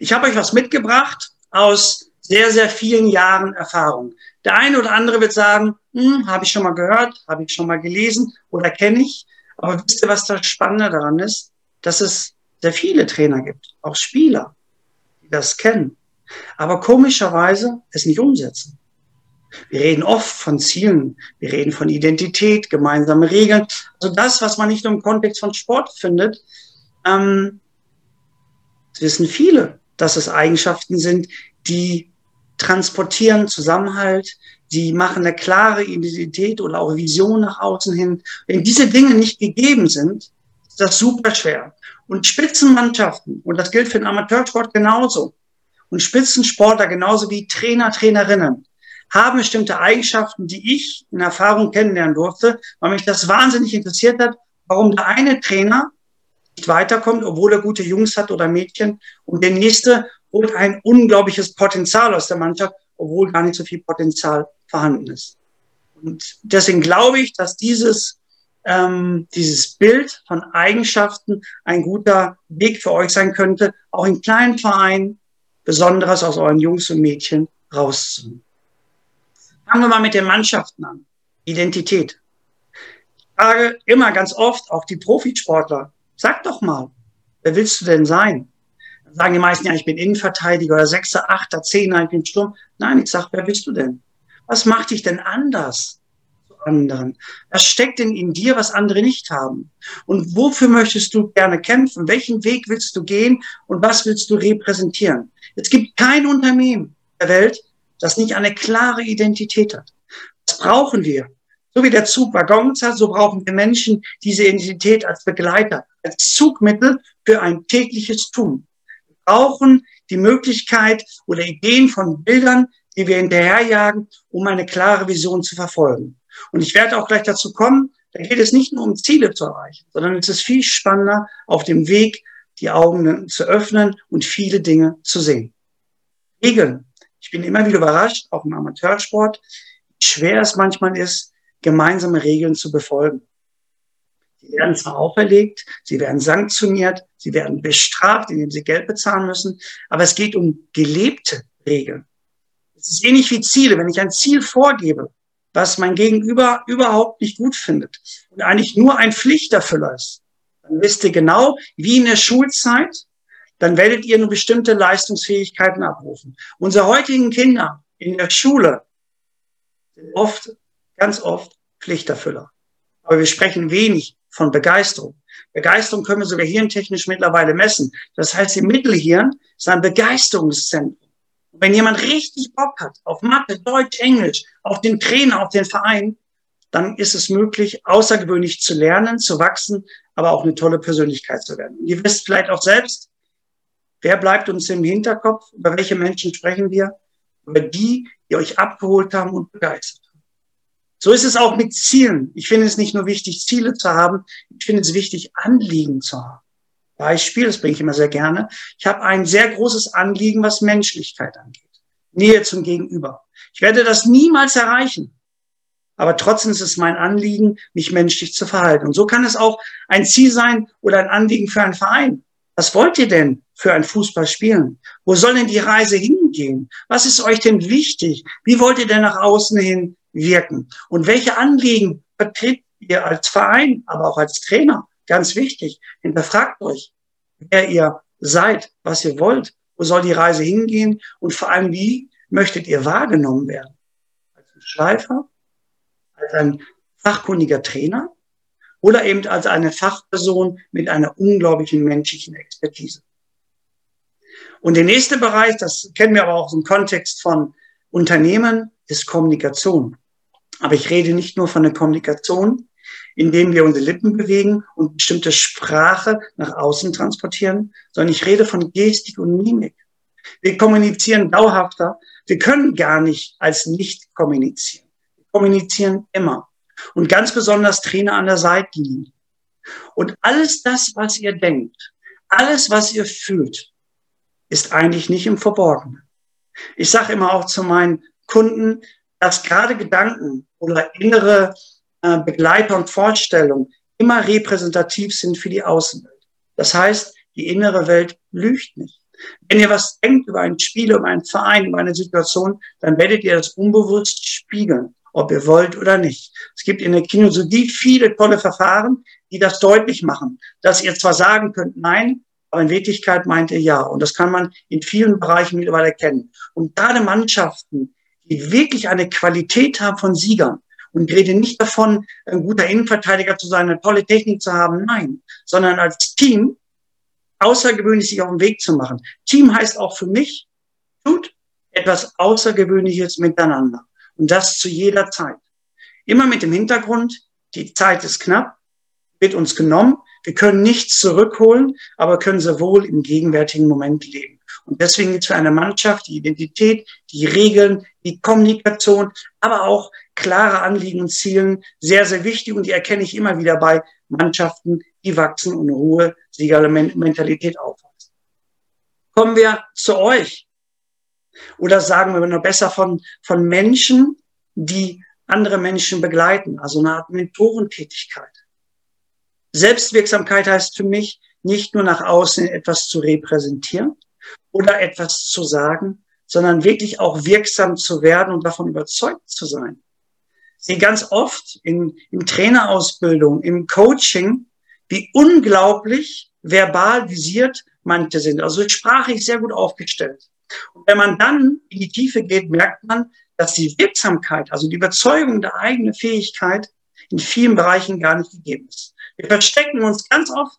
Ich habe euch was mitgebracht aus sehr, sehr vielen Jahren Erfahrung. Der eine oder andere wird sagen, hm, habe ich schon mal gehört, habe ich schon mal gelesen oder kenne ich. Aber wisst ihr, was das Spannende daran ist? Dass es sehr viele Trainer gibt, auch Spieler, die das kennen, aber komischerweise es nicht umsetzen. Wir reden oft von Zielen, wir reden von Identität, gemeinsame Regeln. Also das, was man nicht nur im Kontext von Sport findet, ähm, wissen viele, dass es Eigenschaften sind, die transportieren Zusammenhalt, die machen eine klare Identität oder auch Vision nach außen hin. Wenn diese Dinge nicht gegeben sind, ist das super schwer. Und Spitzenmannschaften, und das gilt für den Amateursport genauso, und Spitzensportler genauso wie Trainer, Trainerinnen, haben bestimmte Eigenschaften, die ich in Erfahrung kennenlernen durfte, weil mich das wahnsinnig interessiert hat, warum der eine Trainer weiterkommt, obwohl er gute Jungs hat oder Mädchen, und der nächste holt ein unglaubliches Potenzial aus der Mannschaft, obwohl gar nicht so viel Potenzial vorhanden ist. Und deswegen glaube ich, dass dieses, ähm, dieses Bild von Eigenschaften ein guter Weg für euch sein könnte, auch in kleinen Vereinen Besonderes aus euren Jungs und Mädchen rauszuholen. Fangen wir mal mit den Mannschaften an. Identität. Ich frage immer ganz oft, auch die Profisportler, sag doch mal, wer willst du denn sein? Dann sagen die meisten, ja, ich bin Innenverteidiger oder Sechser, Achter, Zehner, ich bin Sturm. Nein, ich sag, wer bist du denn? Was macht dich denn anders zu anderen? Was steckt denn in dir, was andere nicht haben? Und wofür möchtest du gerne kämpfen? Welchen Weg willst du gehen? Und was willst du repräsentieren? Es gibt kein Unternehmen der Welt, das nicht eine klare Identität hat. Das brauchen wir. So wie der Zug Waggons hat, so brauchen wir Menschen diese Identität als Begleiter, als Zugmittel für ein tägliches Tun. Wir brauchen die Möglichkeit oder Ideen von Bildern, die wir hinterherjagen, um eine klare Vision zu verfolgen. Und ich werde auch gleich dazu kommen, da geht es nicht nur um Ziele zu erreichen, sondern es ist viel spannender, auf dem Weg die Augen zu öffnen und viele Dinge zu sehen. Regeln. Ich bin immer wieder überrascht, auch im Amateursport, wie schwer es manchmal ist, gemeinsame Regeln zu befolgen. Sie werden zwar auferlegt, sie werden sanktioniert, sie werden bestraft, indem sie Geld bezahlen müssen, aber es geht um gelebte Regeln. Es ist ähnlich wie Ziele. Wenn ich ein Ziel vorgebe, was mein Gegenüber überhaupt nicht gut findet und eigentlich nur ein Pflichterfüller ist, dann wisst ihr genau, wie in der Schulzeit, dann werdet ihr nur bestimmte Leistungsfähigkeiten abrufen. Unsere heutigen Kinder in der Schule sind oft, ganz oft Pflichterfüller. Aber wir sprechen wenig von Begeisterung. Begeisterung können wir sogar hirntechnisch mittlerweile messen. Das heißt, im Mittelhirn ist ein Begeisterungszentrum. Und wenn jemand richtig Bock hat auf Mathe, Deutsch, Englisch, auf den Trainer, auf den Verein, dann ist es möglich, außergewöhnlich zu lernen, zu wachsen, aber auch eine tolle Persönlichkeit zu werden. Und ihr wisst vielleicht auch selbst, wer bleibt uns im Hinterkopf? Über welche Menschen sprechen wir? Über die, die euch abgeholt haben und begeistert. So ist es auch mit Zielen. Ich finde es nicht nur wichtig, Ziele zu haben, ich finde es wichtig, Anliegen zu haben. Beispiel, das bringe ich immer sehr gerne. Ich habe ein sehr großes Anliegen, was Menschlichkeit angeht. Nähe zum Gegenüber. Ich werde das niemals erreichen. Aber trotzdem ist es mein Anliegen, mich menschlich zu verhalten. Und so kann es auch ein Ziel sein oder ein Anliegen für einen Verein. Was wollt ihr denn für ein Fußball spielen? Wo soll denn die Reise hingehen? Was ist euch denn wichtig? Wie wollt ihr denn nach außen hin wirken? Und welche Anliegen vertritt ihr als Verein, aber auch als Trainer? Ganz wichtig. Hinterfragt euch, wer ihr seid, was ihr wollt, wo soll die Reise hingehen und vor allem, wie möchtet ihr wahrgenommen werden? Als ein Schleifer, als ein fachkundiger Trainer oder eben als eine Fachperson mit einer unglaublichen menschlichen Expertise. Und der nächste Bereich, das kennen wir aber auch im Kontext von Unternehmen, ist Kommunikation. Aber ich rede nicht nur von der Kommunikation, indem wir unsere Lippen bewegen und bestimmte Sprache nach außen transportieren, sondern ich rede von Gestik und Mimik. Wir kommunizieren dauerhafter. Wir können gar nicht als nicht kommunizieren. Wir kommunizieren immer. Und ganz besonders Trainer an der Seitenlinie. Und alles das, was ihr denkt, alles, was ihr fühlt, ist eigentlich nicht im Verborgenen. Ich sage immer auch zu meinen Kunden, dass gerade Gedanken oder innere äh, Begleiter und Vorstellungen immer repräsentativ sind für die Außenwelt. Das heißt, die innere Welt lügt nicht. Wenn ihr was denkt über ein Spiel, über einen Verein, über eine Situation, dann werdet ihr das unbewusst spiegeln, ob ihr wollt oder nicht. Es gibt in der Kinologie viele tolle Verfahren, die das deutlich machen, dass ihr zwar sagen könnt, nein, aber in Wirklichkeit meint ihr ja. Und das kann man in vielen Bereichen mittlerweile erkennen. Und gerade Mannschaften, die wirklich eine Qualität haben von Siegern, und rede nicht davon, ein guter Innenverteidiger zu sein, eine tolle Technik zu haben, nein, sondern als Team außergewöhnlich sich auf den Weg zu machen. Team heißt auch für mich, tut etwas Außergewöhnliches miteinander. Und das zu jeder Zeit. Immer mit dem Hintergrund, die Zeit ist knapp, wird uns genommen. Wir können nichts zurückholen, aber können sehr wohl im gegenwärtigen Moment leben. Und deswegen ist für eine Mannschaft die Identität, die Regeln, die Kommunikation, aber auch klare Anliegen und Zielen sehr, sehr wichtig. Und die erkenne ich immer wieder bei Mannschaften, die wachsen und hohe Siegermentalität aufweisen. Kommen wir zu euch. Oder sagen wir noch besser von, von Menschen, die andere Menschen begleiten, also eine Art Mentorentätigkeit. Selbstwirksamkeit heißt für mich, nicht nur nach außen etwas zu repräsentieren oder etwas zu sagen, sondern wirklich auch wirksam zu werden und davon überzeugt zu sein. Ich sehe ganz oft in, in Trainerausbildung, im Coaching, wie unglaublich verbal visiert manche sind. Also sprachlich sehr gut aufgestellt. Und wenn man dann in die Tiefe geht, merkt man, dass die Wirksamkeit, also die Überzeugung der eigenen Fähigkeit in vielen Bereichen gar nicht gegeben ist. Wir verstecken uns ganz oft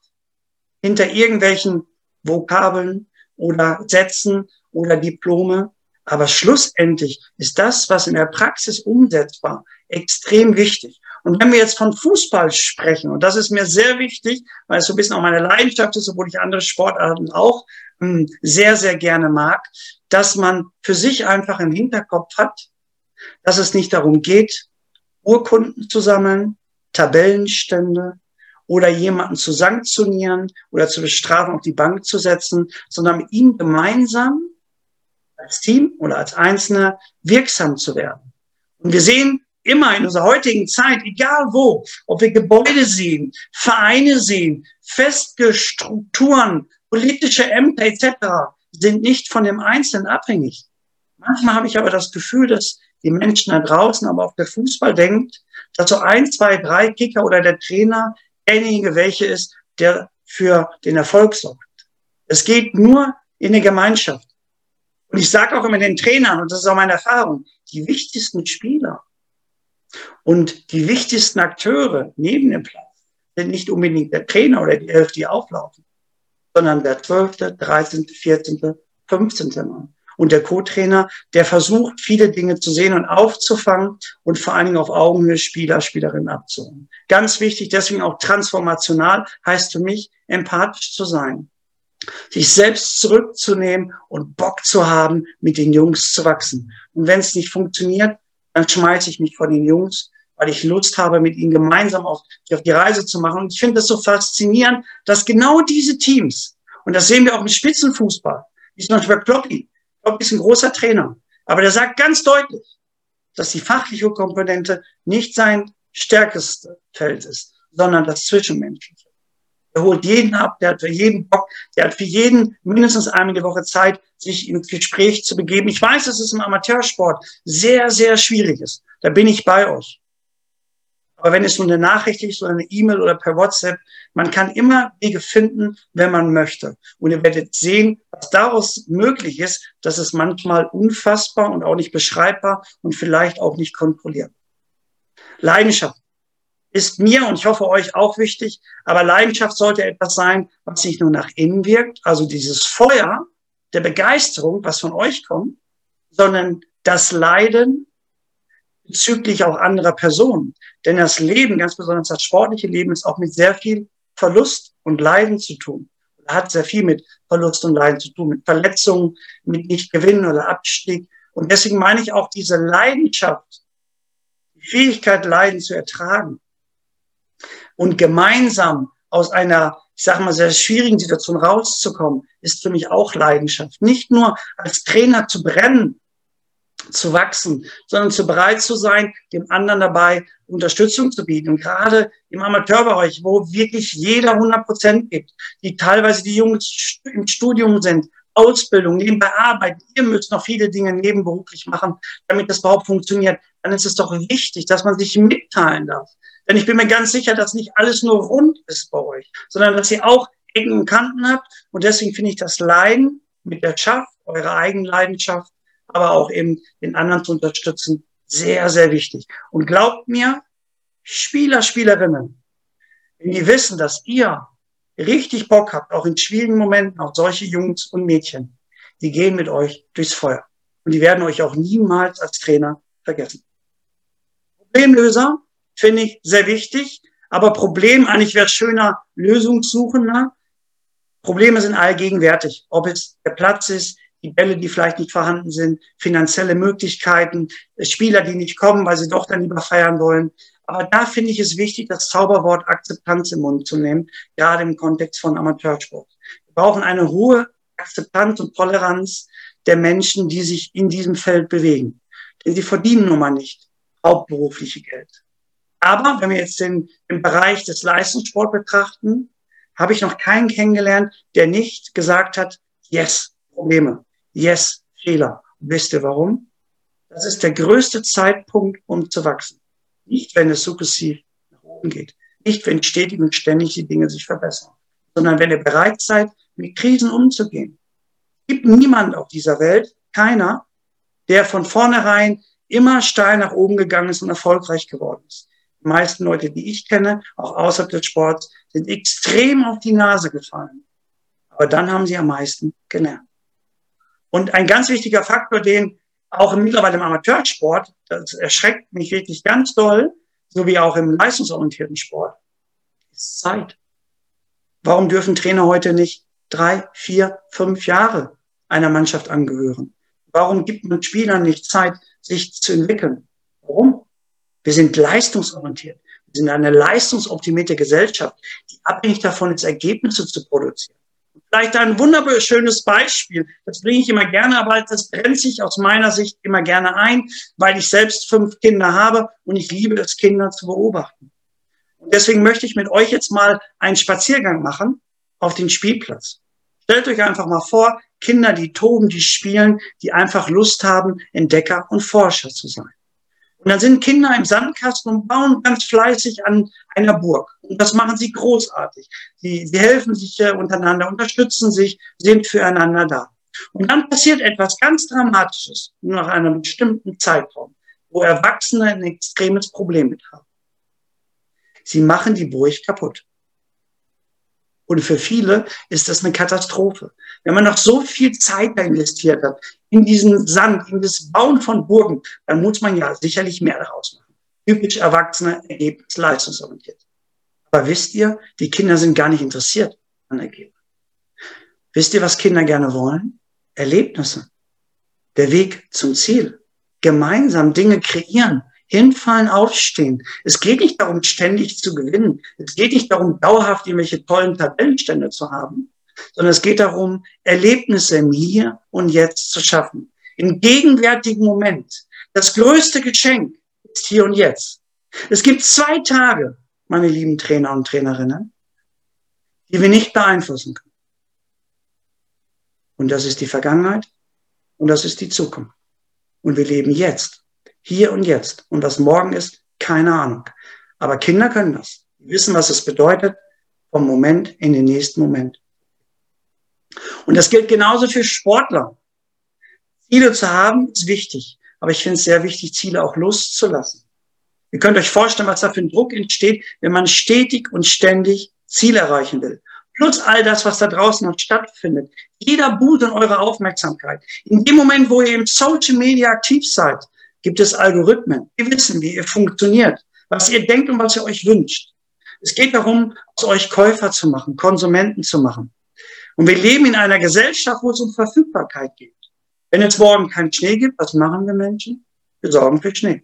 hinter irgendwelchen Vokabeln oder Sätzen oder Diplome. Aber schlussendlich ist das, was in der Praxis umsetzbar, extrem wichtig. Und wenn wir jetzt von Fußball sprechen, und das ist mir sehr wichtig, weil es so ein bisschen auch meine Leidenschaft ist, obwohl ich andere Sportarten auch hm, sehr, sehr gerne mag, dass man für sich einfach im Hinterkopf hat, dass es nicht darum geht, Urkunden zu sammeln, Tabellenstände oder jemanden zu sanktionieren oder zu bestrafen, auf die Bank zu setzen, sondern mit ihm gemeinsam als Team oder als Einzelner wirksam zu werden. Und wir sehen immer in unserer heutigen Zeit, egal wo, ob wir Gebäude sehen, Vereine sehen, feste Strukturen, politische Ämter etc., sind nicht von dem Einzelnen abhängig. Manchmal habe ich aber das Gefühl, dass die Menschen da draußen, aber auch der Fußball denkt, dass so ein, zwei, drei Kicker oder der Trainer derjenige welche ist, der für den Erfolg sorgt. Es geht nur in der Gemeinschaft. Und ich sage auch immer den Trainern, und das ist auch meine Erfahrung, die wichtigsten Spieler und die wichtigsten Akteure neben dem Platz sind nicht unbedingt der Trainer oder die Elf, die auflaufen, sondern der 12., 13., 14., 15. Mann. Und der Co-Trainer, der versucht, viele Dinge zu sehen und aufzufangen und vor allen Dingen auf Augenhöhe Spieler, Spielerinnen abzuholen. Ganz wichtig, deswegen auch transformational heißt für mich, empathisch zu sein sich selbst zurückzunehmen und Bock zu haben, mit den Jungs zu wachsen. Und wenn es nicht funktioniert, dann schmeiße ich mich von den Jungs, weil ich Lust habe, mit ihnen gemeinsam auf, auf die Reise zu machen. Und ich finde das so faszinierend, dass genau diese Teams, und das sehen wir auch im Spitzenfußball, wie zum Beispiel Kloppi, Kloppi ist ein großer Trainer, aber der sagt ganz deutlich, dass die fachliche Komponente nicht sein stärkestes Feld ist, sondern das Zwischenmenschliche. Er holt jeden ab, der hat für jeden Bock, der hat für jeden mindestens einmal die Woche Zeit, sich ins Gespräch zu begeben. Ich weiß, dass es im Amateursport sehr, sehr schwierig ist. Da bin ich bei euch. Aber wenn es nur eine Nachricht ist oder eine E-Mail oder per WhatsApp, man kann immer Wege finden, wenn man möchte. Und ihr werdet sehen, was daraus möglich ist, dass es manchmal unfassbar und auch nicht beschreibbar und vielleicht auch nicht kontrolliert. Leidenschaft ist mir und ich hoffe euch auch wichtig. Aber Leidenschaft sollte etwas sein, was nicht nur nach innen wirkt, also dieses Feuer der Begeisterung, was von euch kommt, sondern das Leiden bezüglich auch anderer Personen. Denn das Leben, ganz besonders das sportliche Leben, ist auch mit sehr viel Verlust und Leiden zu tun. Hat sehr viel mit Verlust und Leiden zu tun, mit Verletzungen, mit Nicht-Gewinnen oder Abstieg. Und deswegen meine ich auch diese Leidenschaft, die Fähigkeit, Leiden zu ertragen, und gemeinsam aus einer, ich sage mal, sehr schwierigen Situation rauszukommen, ist für mich auch Leidenschaft. Nicht nur als Trainer zu brennen, zu wachsen, sondern zu bereit zu sein, dem anderen dabei Unterstützung zu bieten. Und gerade im Amateurbereich, wo wirklich jeder 100 Prozent gibt, die teilweise die Jungs im Studium sind, Ausbildung, nebenbei arbeiten, ihr müsst noch viele Dinge nebenberuflich machen, damit das überhaupt funktioniert, dann ist es doch wichtig, dass man sich mitteilen darf. Denn ich bin mir ganz sicher, dass nicht alles nur rund ist bei euch, sondern dass ihr auch Ecken und Kanten habt. Und deswegen finde ich das Leiden mit der Schaft, eure eigene Leidenschaft, aber auch eben den anderen zu unterstützen, sehr, sehr wichtig. Und glaubt mir, Spieler, Spielerinnen, wenn die wissen, dass ihr richtig Bock habt, auch in schwierigen Momenten, auch solche Jungs und Mädchen, die gehen mit euch durchs Feuer. Und die werden euch auch niemals als Trainer vergessen. Problemlöser finde ich sehr wichtig, aber Problem, eigentlich wäre schöner, Lösungssuchender. Probleme sind allgegenwärtig. Ob es der Platz ist, die Bälle, die vielleicht nicht vorhanden sind, finanzielle Möglichkeiten, Spieler, die nicht kommen, weil sie doch dann lieber feiern wollen. Aber da finde ich es wichtig, das Zauberwort Akzeptanz im Mund zu nehmen, gerade im Kontext von Amateursport. Wir brauchen eine hohe Akzeptanz und Toleranz der Menschen, die sich in diesem Feld bewegen. Denn sie verdienen nun mal nicht hauptberufliche Geld. Aber wenn wir jetzt den, den Bereich des Leistungssport betrachten, habe ich noch keinen kennengelernt, der nicht gesagt hat, yes, Probleme, yes, Fehler. Und wisst ihr warum? Das ist der größte Zeitpunkt, um zu wachsen. Nicht, wenn es sukzessiv nach oben geht. Nicht, wenn stetig und ständig die Dinge sich verbessern. Sondern wenn ihr bereit seid, mit Krisen umzugehen. Gibt niemand auf dieser Welt, keiner, der von vornherein immer steil nach oben gegangen ist und erfolgreich geworden ist. Die meisten Leute, die ich kenne, auch außerhalb des Sports, sind extrem auf die Nase gefallen. Aber dann haben sie am meisten gelernt. Und ein ganz wichtiger Faktor, den auch mittlerweile im Amateursport, das erschreckt mich wirklich ganz doll, so wie auch im leistungsorientierten Sport, ist Zeit. Warum dürfen Trainer heute nicht drei, vier, fünf Jahre einer Mannschaft angehören? Warum gibt man Spielern nicht Zeit, sich zu entwickeln? Warum? Wir sind leistungsorientiert. Wir sind eine leistungsoptimierte Gesellschaft, die abhängig davon ist, Ergebnisse zu produzieren. Vielleicht ein wunderschönes Beispiel. Das bringe ich immer gerne, aber das brennt sich aus meiner Sicht immer gerne ein, weil ich selbst fünf Kinder habe und ich liebe es, Kinder zu beobachten. Und deswegen möchte ich mit euch jetzt mal einen Spaziergang machen auf den Spielplatz. Stellt euch einfach mal vor, Kinder, die toben, die spielen, die einfach Lust haben, Entdecker und Forscher zu sein. Und dann sind Kinder im Sandkasten und bauen ganz fleißig an einer Burg. Und das machen sie großartig. Sie, sie helfen sich untereinander, unterstützen sich, sind füreinander da. Und dann passiert etwas ganz Dramatisches nach einem bestimmten Zeitraum, wo Erwachsene ein extremes Problem mit haben. Sie machen die Burg kaputt. Und für viele ist das eine Katastrophe. Wenn man noch so viel Zeit da investiert hat, in diesen Sand, in das Bauen von Burgen, dann muss man ja sicherlich mehr daraus machen. Typisch Erwachsene, Ergebnis, leistungsorientiert. Aber wisst ihr, die Kinder sind gar nicht interessiert an Ergebnis. Wisst ihr, was Kinder gerne wollen? Erlebnisse. Der Weg zum Ziel. Gemeinsam Dinge kreieren. Hinfallen, aufstehen. Es geht nicht darum, ständig zu gewinnen. Es geht nicht darum, dauerhaft irgendwelche tollen Tabellenstände zu haben, sondern es geht darum, Erlebnisse im Hier und Jetzt zu schaffen. Im gegenwärtigen Moment. Das größte Geschenk ist hier und jetzt. Es gibt zwei Tage, meine lieben Trainer und Trainerinnen, die wir nicht beeinflussen können. Und das ist die Vergangenheit und das ist die Zukunft. Und wir leben jetzt, hier und jetzt. Und was morgen ist, keine Ahnung. Aber Kinder können das. Die wissen, was es bedeutet, vom Moment in den nächsten Moment und das gilt genauso für Sportler. Ziele zu haben ist wichtig, aber ich finde es sehr wichtig, Ziele auch loszulassen. Ihr könnt euch vorstellen, was da für ein Druck entsteht, wenn man stetig und ständig Ziele erreichen will. Plus all das, was da draußen noch stattfindet. Jeder Boot in eure Aufmerksamkeit. In dem Moment, wo ihr im Social Media aktiv seid, gibt es Algorithmen. Wir wissen, wie ihr funktioniert, was ihr denkt und was ihr euch wünscht. Es geht darum, aus euch Käufer zu machen, Konsumenten zu machen. Und wir leben in einer Gesellschaft, wo es um Verfügbarkeit geht. Wenn es morgen keinen Schnee gibt, was machen wir Menschen? Wir sorgen für Schnee.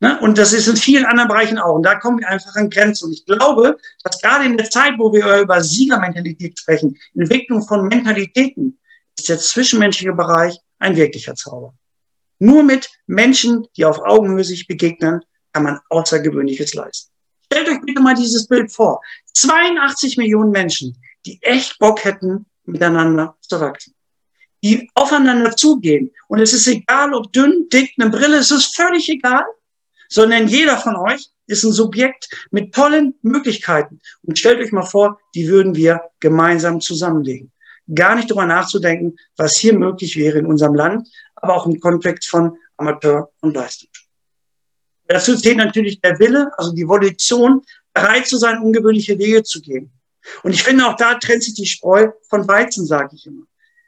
Ne? Und das ist in vielen anderen Bereichen auch. Und da kommen wir einfach an Grenzen. Und ich glaube, dass gerade in der Zeit, wo wir über Siegermentalität sprechen, Entwicklung von Mentalitäten, ist der zwischenmenschliche Bereich ein wirklicher Zauber. Nur mit Menschen, die auf Augenhöhe sich begegnen, kann man Außergewöhnliches leisten. Stellt euch bitte mal dieses Bild vor. 82 Millionen Menschen, die echt Bock hätten, miteinander zu wachsen. die aufeinander zugehen. Und es ist egal, ob dünn, dick, eine Brille, es ist völlig egal, sondern jeder von euch ist ein Subjekt mit tollen Möglichkeiten. Und stellt euch mal vor, die würden wir gemeinsam zusammenlegen. Gar nicht darüber nachzudenken, was hier möglich wäre in unserem Land, aber auch im Kontext von Amateur und Leistung. Dazu zählt natürlich der Wille, also die Volition, bereit zu sein, ungewöhnliche Wege zu gehen. Und ich finde, auch da trennt sich die Spreu von Weizen, sage ich immer.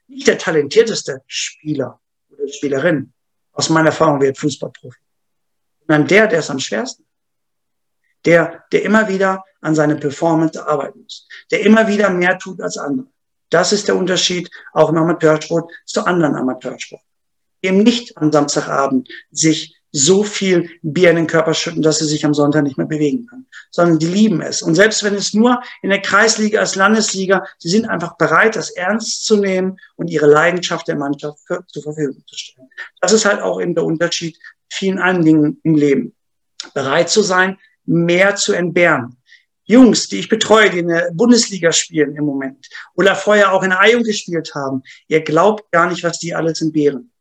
Nicht der talentierteste Spieler oder Spielerin, aus meiner Erfahrung wird Fußballprofi, sondern der, der ist am schwersten. Der, der immer wieder an seine Performance arbeiten muss, der immer wieder mehr tut als andere. Das ist der Unterschied auch im Amateursport zu anderen Amateursport. Eben nicht am Samstagabend sich so viel Bier in den Körper schütten, dass sie sich am Sonntag nicht mehr bewegen können, sondern die lieben es. Und selbst wenn es nur in der Kreisliga als Landesliga, sie sind einfach bereit, das ernst zu nehmen und ihre Leidenschaft der Mannschaft für, zur Verfügung zu stellen. Das ist halt auch eben der Unterschied vielen anderen Dingen im Leben. Bereit zu sein, mehr zu entbehren. Jungs, die ich betreue, die in der Bundesliga spielen im Moment oder vorher auch in der Eiung gespielt haben, ihr glaubt gar nicht, was die alles entbehren.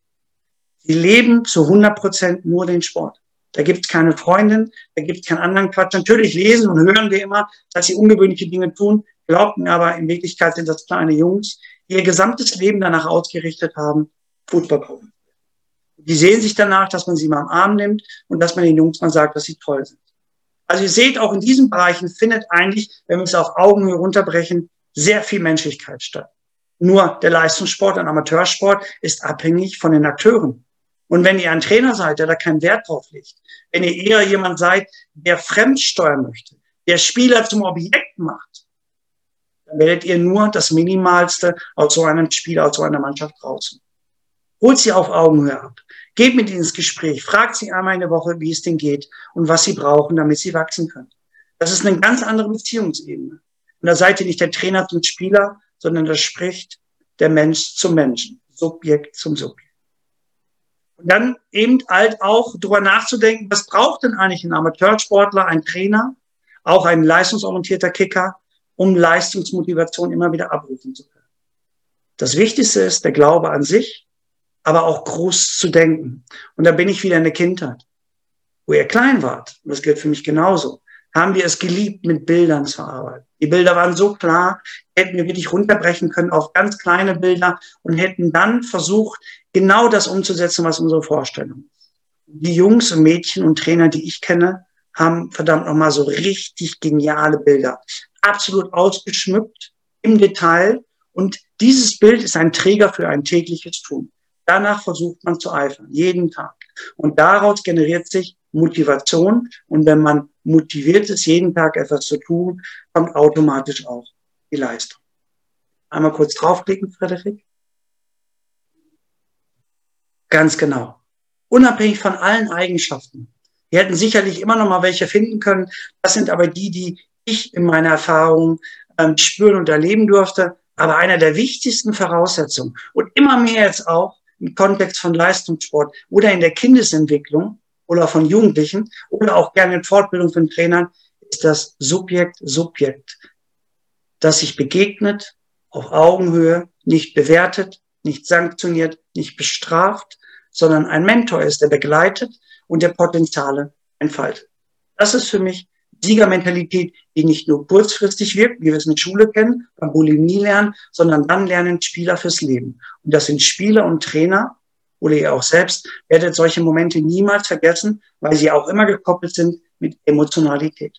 Sie leben zu 100 Prozent nur den Sport. Da gibt es keine Freundin, da gibt es keinen anderen Quatsch. Natürlich lesen und hören wir immer, dass sie ungewöhnliche Dinge tun, glaubten aber in Wirklichkeit sind das kleine Jungs, die ihr gesamtes Leben danach ausgerichtet haben, Fußball gucken. Die sehen sich danach, dass man sie mal am Arm nimmt und dass man den Jungs mal sagt, dass sie toll sind. Also ihr seht, auch in diesen Bereichen findet eigentlich, wenn wir es auf Augenhöhe runterbrechen, sehr viel Menschlichkeit statt. Nur der Leistungssport, ein Amateursport ist abhängig von den Akteuren. Und wenn ihr ein Trainer seid, der da keinen Wert drauf legt, wenn ihr eher jemand seid, der fremdsteuern möchte, der Spieler zum Objekt macht, dann werdet ihr nur das Minimalste aus so einem Spieler, aus so einer Mannschaft raus. Holt sie auf Augenhöhe ab. Geht mit ihnen ins Gespräch. Fragt sie einmal in der Woche, wie es denn geht und was sie brauchen, damit sie wachsen können. Das ist eine ganz andere Beziehungsebene. Und da seid ihr nicht der Trainer zum Spieler, sondern da spricht der Mensch zum Menschen, Subjekt zum Subjekt. Dann eben halt auch darüber nachzudenken, was braucht denn eigentlich ein Amateursportler, ein Trainer, auch ein leistungsorientierter Kicker, um Leistungsmotivation immer wieder abrufen zu können. Das Wichtigste ist der Glaube an sich, aber auch groß zu denken. Und da bin ich wieder in der Kindheit, wo ihr klein wart. Und das gilt für mich genauso. Haben wir es geliebt, mit Bildern zu arbeiten. Die Bilder waren so klar, hätten wir wirklich runterbrechen können auf ganz kleine Bilder und hätten dann versucht, genau das umzusetzen, was unsere Vorstellung ist. Die Jungs und Mädchen und Trainer, die ich kenne, haben verdammt nochmal so richtig geniale Bilder. Absolut ausgeschmückt im Detail. Und dieses Bild ist ein Träger für ein tägliches Tun. Danach versucht man zu eifern, jeden Tag. Und daraus generiert sich Motivation. Und wenn man motiviert ist, jeden Tag etwas zu tun, kommt automatisch auch die Leistung. Einmal kurz draufklicken, Frederik. Ganz genau. Unabhängig von allen Eigenschaften. Wir hätten sicherlich immer noch mal welche finden können. Das sind aber die, die ich in meiner Erfahrung ähm, spüren und erleben durfte. Aber einer der wichtigsten Voraussetzungen und immer mehr jetzt auch im Kontext von Leistungssport oder in der Kindesentwicklung oder von Jugendlichen oder auch gerne in Fortbildung von Trainern ist das Subjekt, Subjekt, das sich begegnet, auf Augenhöhe, nicht bewertet, nicht sanktioniert, nicht bestraft, sondern ein Mentor ist, der begleitet und der Potenziale entfaltet. Das ist für mich Siegermentalität, die nicht nur kurzfristig wirkt, wie wir es in der Schule kennen, beim Bulimie lernen, sondern dann lernen Spieler fürs Leben. Und das sind Spieler und Trainer, oder ihr auch selbst, werdet solche Momente niemals vergessen, weil sie auch immer gekoppelt sind mit Emotionalität.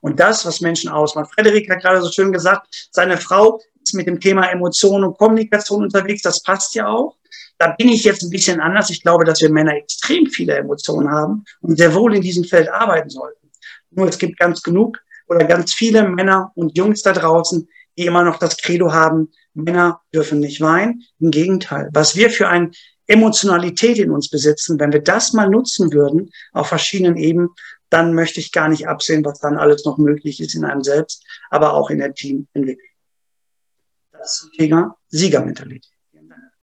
Und das, was Menschen ausmacht. Frederik hat gerade so schön gesagt, seine Frau mit dem Thema Emotion und Kommunikation unterwegs. Das passt ja auch. Da bin ich jetzt ein bisschen anders. Ich glaube, dass wir Männer extrem viele Emotionen haben und sehr wohl in diesem Feld arbeiten sollten. Nur es gibt ganz genug oder ganz viele Männer und Jungs da draußen, die immer noch das Credo haben, Männer dürfen nicht weinen. Im Gegenteil, was wir für ein Emotionalität in uns besitzen, wenn wir das mal nutzen würden auf verschiedenen Ebenen, dann möchte ich gar nicht absehen, was dann alles noch möglich ist in einem selbst, aber auch in der Teamentwicklung. Das ist Thema Siegermentalität.